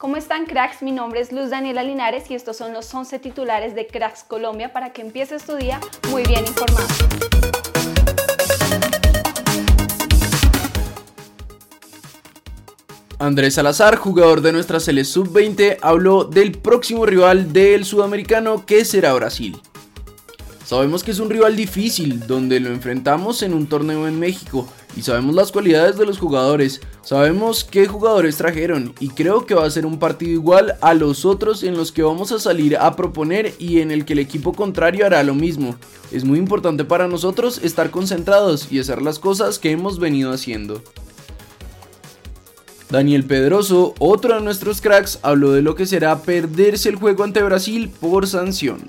¿Cómo están cracks? Mi nombre es Luz Daniela Linares y estos son los 11 titulares de Cracks Colombia para que empieces tu día muy bien informado. Andrés Salazar, jugador de nuestra Sele Sub-20, habló del próximo rival del sudamericano que será Brasil. Sabemos que es un rival difícil, donde lo enfrentamos en un torneo en México, y sabemos las cualidades de los jugadores, sabemos qué jugadores trajeron, y creo que va a ser un partido igual a los otros en los que vamos a salir a proponer y en el que el equipo contrario hará lo mismo. Es muy importante para nosotros estar concentrados y hacer las cosas que hemos venido haciendo. Daniel Pedroso, otro de nuestros cracks, habló de lo que será perderse el juego ante Brasil por sanción.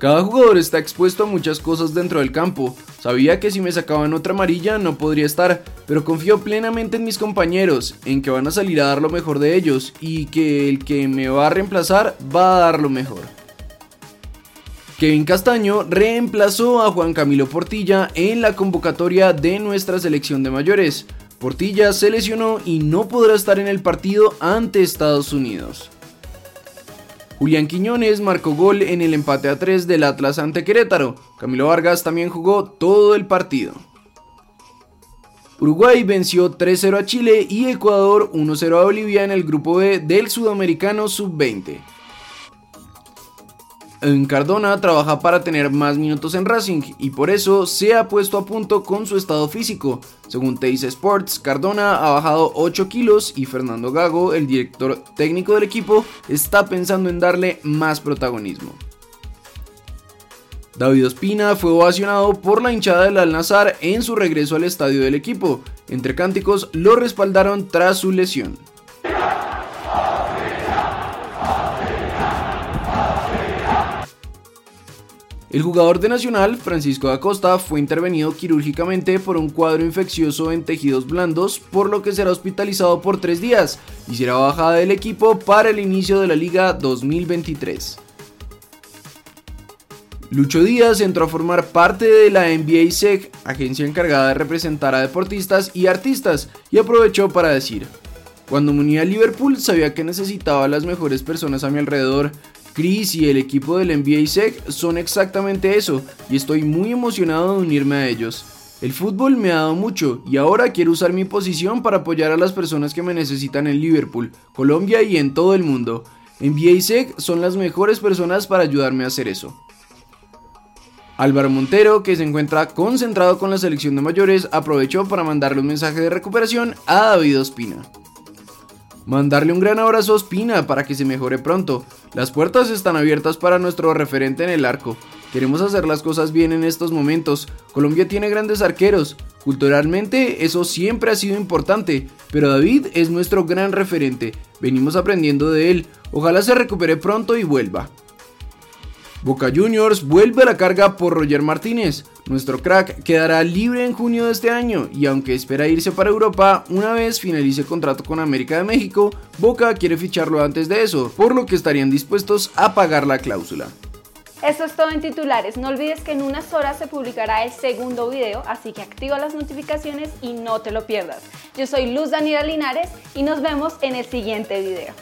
Cada jugador está expuesto a muchas cosas dentro del campo. Sabía que si me sacaban otra amarilla no podría estar, pero confío plenamente en mis compañeros, en que van a salir a dar lo mejor de ellos y que el que me va a reemplazar va a dar lo mejor. Kevin Castaño reemplazó a Juan Camilo Portilla en la convocatoria de nuestra selección de mayores. Portilla se lesionó y no podrá estar en el partido ante Estados Unidos. Julián Quiñones marcó gol en el empate a 3 del Atlas ante Querétaro. Camilo Vargas también jugó todo el partido. Uruguay venció 3-0 a Chile y Ecuador 1-0 a Bolivia en el grupo B del Sudamericano Sub-20. Cardona trabaja para tener más minutos en Racing y por eso se ha puesto a punto con su estado físico. Según Teis Sports, Cardona ha bajado 8 kilos y Fernando Gago, el director técnico del equipo, está pensando en darle más protagonismo. David Ospina fue ovacionado por la hinchada del Al-Nazar en su regreso al estadio del equipo. Entre cánticos lo respaldaron tras su lesión. El jugador de Nacional, Francisco da Costa, fue intervenido quirúrgicamente por un cuadro infeccioso en tejidos blandos, por lo que será hospitalizado por tres días y será bajada del equipo para el inicio de la Liga 2023. Lucho Díaz entró a formar parte de la NBA SEC, agencia encargada de representar a deportistas y artistas, y aprovechó para decir, cuando me uní a Liverpool sabía que necesitaba a las mejores personas a mi alrededor, Chris y el equipo del NBA SEC son exactamente eso y estoy muy emocionado de unirme a ellos. El fútbol me ha dado mucho y ahora quiero usar mi posición para apoyar a las personas que me necesitan en Liverpool, Colombia y en todo el mundo. NBA SEC son las mejores personas para ayudarme a hacer eso. Álvaro Montero, que se encuentra concentrado con la selección de mayores, aprovechó para mandarle un mensaje de recuperación a David Ospina. Mandarle un gran abrazo a Ospina para que se mejore pronto. Las puertas están abiertas para nuestro referente en el arco. Queremos hacer las cosas bien en estos momentos. Colombia tiene grandes arqueros. Culturalmente eso siempre ha sido importante, pero David es nuestro gran referente. Venimos aprendiendo de él. Ojalá se recupere pronto y vuelva. Boca Juniors vuelve a la carga por Roger Martínez. Nuestro crack quedará libre en junio de este año y aunque espera irse para Europa una vez finalice contrato con América de México, Boca quiere ficharlo antes de eso, por lo que estarían dispuestos a pagar la cláusula. Eso es todo en titulares. No olvides que en unas horas se publicará el segundo video, así que activa las notificaciones y no te lo pierdas. Yo soy Luz Daniela Linares y nos vemos en el siguiente video.